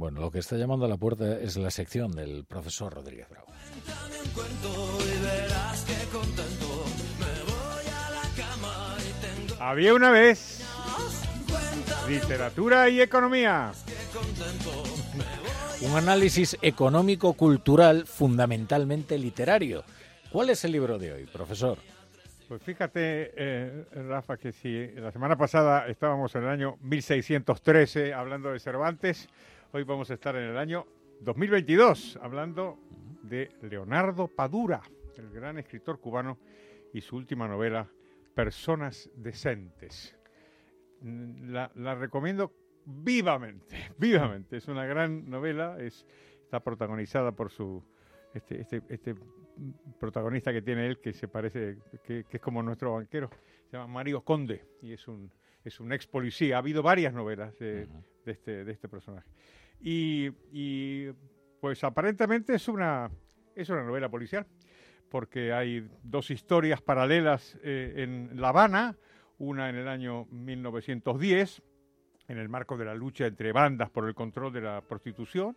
Bueno, lo que está llamando a la puerta es la sección del profesor Rodríguez Bravo. Había una vez literatura y economía. Un análisis económico-cultural fundamentalmente literario. ¿Cuál es el libro de hoy, profesor? Pues fíjate, eh, Rafa, que si la semana pasada estábamos en el año 1613 hablando de Cervantes, hoy vamos a estar en el año 2022 hablando de Leonardo Padura, el gran escritor cubano y su última novela, Personas Decentes. Mm, la, la recomiendo vivamente, vivamente. Es una gran novela, es, está protagonizada por su este, este, este protagonista que tiene él, que se parece, que, es como nuestro banquero, se llama Mario Conde y es un, es un ex policía. Ha habido varias novelas de, este, de este personaje. Y, pues aparentemente es una, es una novela policial, porque hay dos historias paralelas eh, en La Habana, una en el año 1910, en el marco de la lucha entre bandas por el control de la prostitución,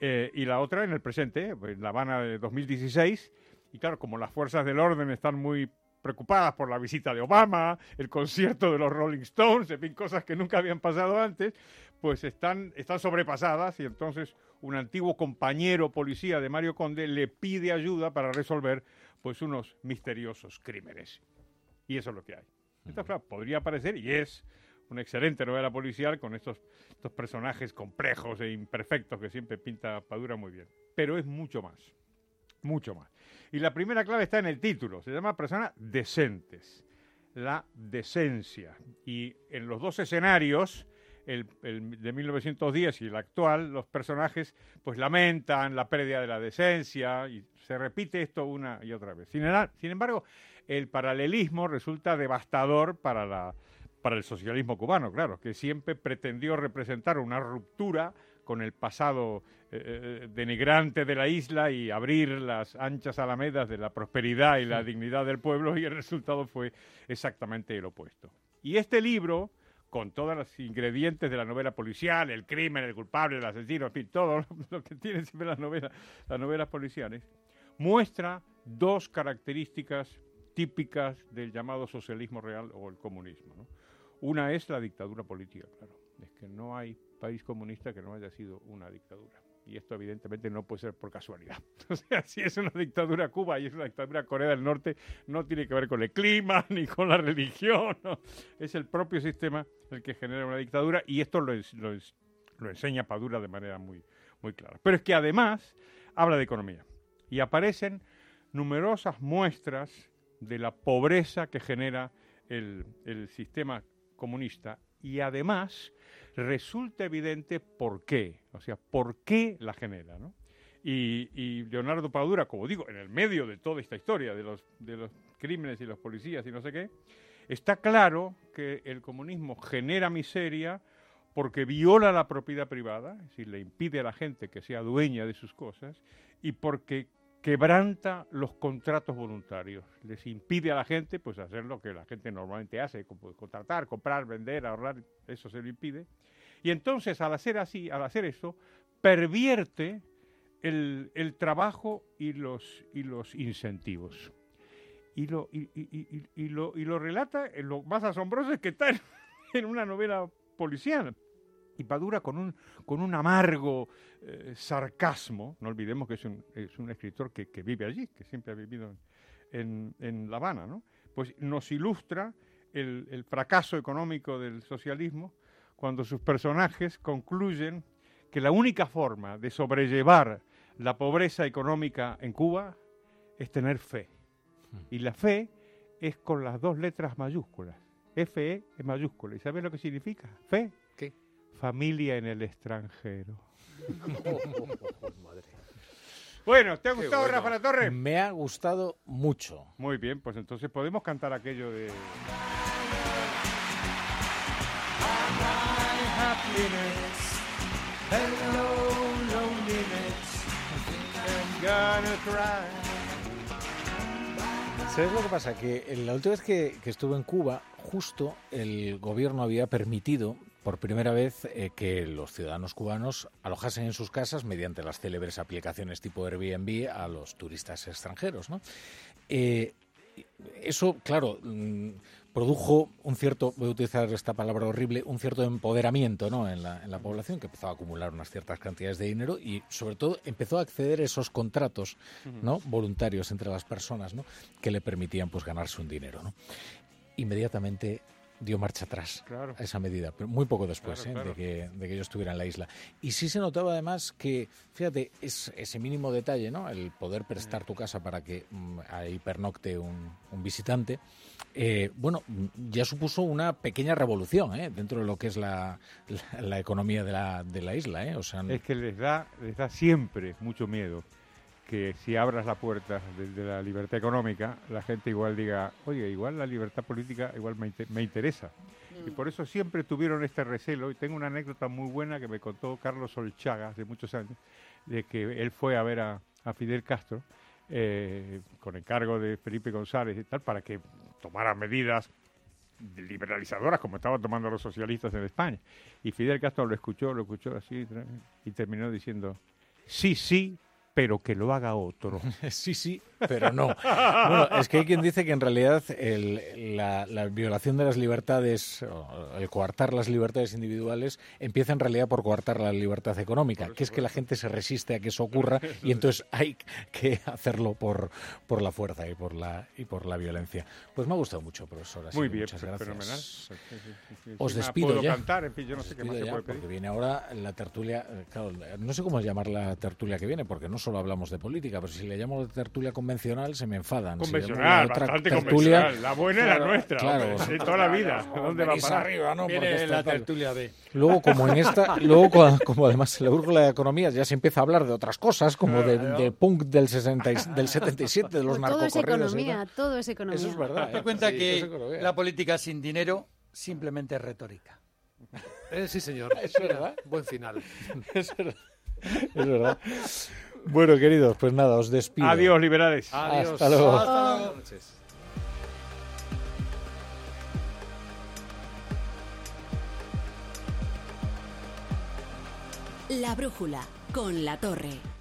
eh, y la otra en el presente, en La Habana de 2016. Y claro, como las fuerzas del orden están muy preocupadas por la visita de Obama, el concierto de los Rolling Stones, en fin, cosas que nunca habían pasado antes, pues están, están sobrepasadas y entonces un antiguo compañero policía de Mario Conde le pide ayuda para resolver pues unos misteriosos crímenes. Y eso es lo que hay. Esto podría parecer, y es, una excelente novela policial con estos, estos personajes complejos e imperfectos que siempre pinta Padura muy bien. Pero es mucho más, mucho más. Y la primera clave está en el título, se llama Personas Decentes, la decencia. Y en los dos escenarios, el, de 1910 y el actual, los personajes pues lamentan la pérdida de la decencia y se repite esto una y otra vez. sin embargo, el paralelismo resulta devastador para la para el socialismo cubano, claro, que siempre pretendió representar una ruptura con el pasado eh, eh, denigrante de la isla y abrir las anchas alamedas de la prosperidad y la dignidad del pueblo y el resultado fue exactamente el opuesto. Y este libro, con todos los ingredientes de la novela policial, el crimen, el culpable, el asesino, en fin, todo lo que tienen siempre las novelas, las novelas policiales, muestra dos características típicas del llamado socialismo real o el comunismo. ¿no? Una es la dictadura política, claro. Es que no hay país comunista que no haya sido una dictadura. Y esto evidentemente no puede ser por casualidad. O sea, si es una dictadura Cuba y es una dictadura Corea del Norte, no tiene que ver con el clima ni con la religión. Es el propio sistema el que genera una dictadura y esto lo, lo enseña Padura de manera muy, muy clara. Pero es que además habla de economía y aparecen numerosas muestras de la pobreza que genera el, el sistema comunista y además resulta evidente por qué, o sea, por qué la genera, ¿no? Y, Leonardo Padura, como digo, en el medio de toda esta historia de los, de los crímenes y los policías y no sé qué, está claro que el comunismo genera miseria porque viola la propiedad privada, es decir, le impide a la gente que sea dueña de sus cosas, y porque quebranta los contratos voluntarios, les impide a la gente pues hacer lo que la gente normalmente hace, contratar, comprar, vender, ahorrar, eso se lo impide. Y entonces al hacer así, al hacer eso, pervierte el, trabajo y los, y los incentivos. Y lo, y, lo, y lo relata, lo más asombroso es que está en una novela policial y Padura con un, con un amargo eh, sarcasmo, no olvidemos que es un, es un escritor que, vive allí, que siempre ha vivido en, en La Habana, ¿no? pues nos ilustra el, el, fracaso económico del socialismo cuando sus personajes concluyen que la única forma de sobrellevar la pobreza económica en Cuba es tener fe. Hmm. Y la fe es con las dos letras mayúsculas. FE es mayúscula. ¿Y sabes lo que significa? Fe familia en el extranjero. Bueno, ¿te ha gustado Rafa La Torre? Me ha gustado mucho. Muy bien, pues entonces podemos cantar aquello de... ¿Sabes lo que pasa? Que la última vez que, que estuve en Cuba, justo el gobierno había permitido por primera vez eh, que los ciudadanos cubanos alojasen en sus casas mediante las célebres aplicaciones tipo Airbnb a los turistas extranjeros. ¿no? Eh, eso, claro, mm, produjo un cierto, voy a utilizar esta palabra horrible, un cierto empoderamiento ¿no? en, la, en la población que empezó a acumular unas ciertas cantidades de dinero y sobre todo empezó a acceder a esos contratos ¿no? voluntarios entre las personas ¿no? que le permitían pues ganarse un dinero. ¿no? Inmediatamente dio marcha atrás Claro. a esa medida, pero muy poco después Claro, ¿eh? claro. De, que, de que yo estuviera en la isla. Y sí se notaba además que, fíjate, es ese mínimo detalle, ¿no? El poder prestar tu casa para que mm, ahí pernocte un, un visitante, eh, bueno, ya supuso una pequeña revolución ¿eh? dentro de lo que es la, la, la economía de la, de la isla, ¿eh? O sea, Es que les da, les da siempre mucho miedo que si abras la puerta de, de la libertad económica, la gente igual diga, oye, igual la libertad política igual me, me interesa. Y por eso siempre tuvieron este recelo. Y tengo una anécdota muy buena que me contó Carlos Solchaga hace muchos años, de que él fue a ver a, a Fidel Castro eh, con encargo de Felipe González y tal, para que tomara medidas liberalizadoras como estaban tomando los socialistas en España. Y Fidel Castro lo escuchó, lo escuchó así y terminó diciendo, sí, sí, pero que lo haga otro. Sí, sí, pero no. Bueno, es que hay quien dice que en realidad el- la, la violación de las libertades, o el coartar las libertades individuales, empieza en realidad por coartar la libertad económica, que es que la gente se resiste a que eso ocurra y entonces hay que hacerlo por, por la fuerza y por la, y por la violencia. Pues me ha gustado mucho, profesor. así Muy bien, muchas fe- gracias. fenomenal. Sí. Os despido puedo ya. cantar, en fin, yo no sé qué más se porque viene ahora la tertulia, eh, claro, no sé cómo llamar la tertulia que viene, porque no solo hablamos de política, pero si le llamo tertulia convencional se me enfadan. Si Convencional, otra bastante tertulia, convencional. La buena es la Claro, nuestra, claro. hombre, de toda la vida. ¿Dónde va a venís parar? arriba, ¿no? Porque la tertulia B. Luego, como en esta, luego como además en la brújula de economía ya se empieza a hablar de otras cosas, como de, de punk del, 60 y- del 77, de los todo es narcocorridos. y economía, todo es economía. Eso es verdad. Date ¿eh? cuenta Sí, que la política sin dinero simplemente es retórica. Eh, sí, señor. Es verdad. Buen final. Es verdad. Es verdad. Bueno, queridos, pues nada, os despido. Adiós, liberales. Adiós. Hasta luego. Buenas noches. La brújula con la torre.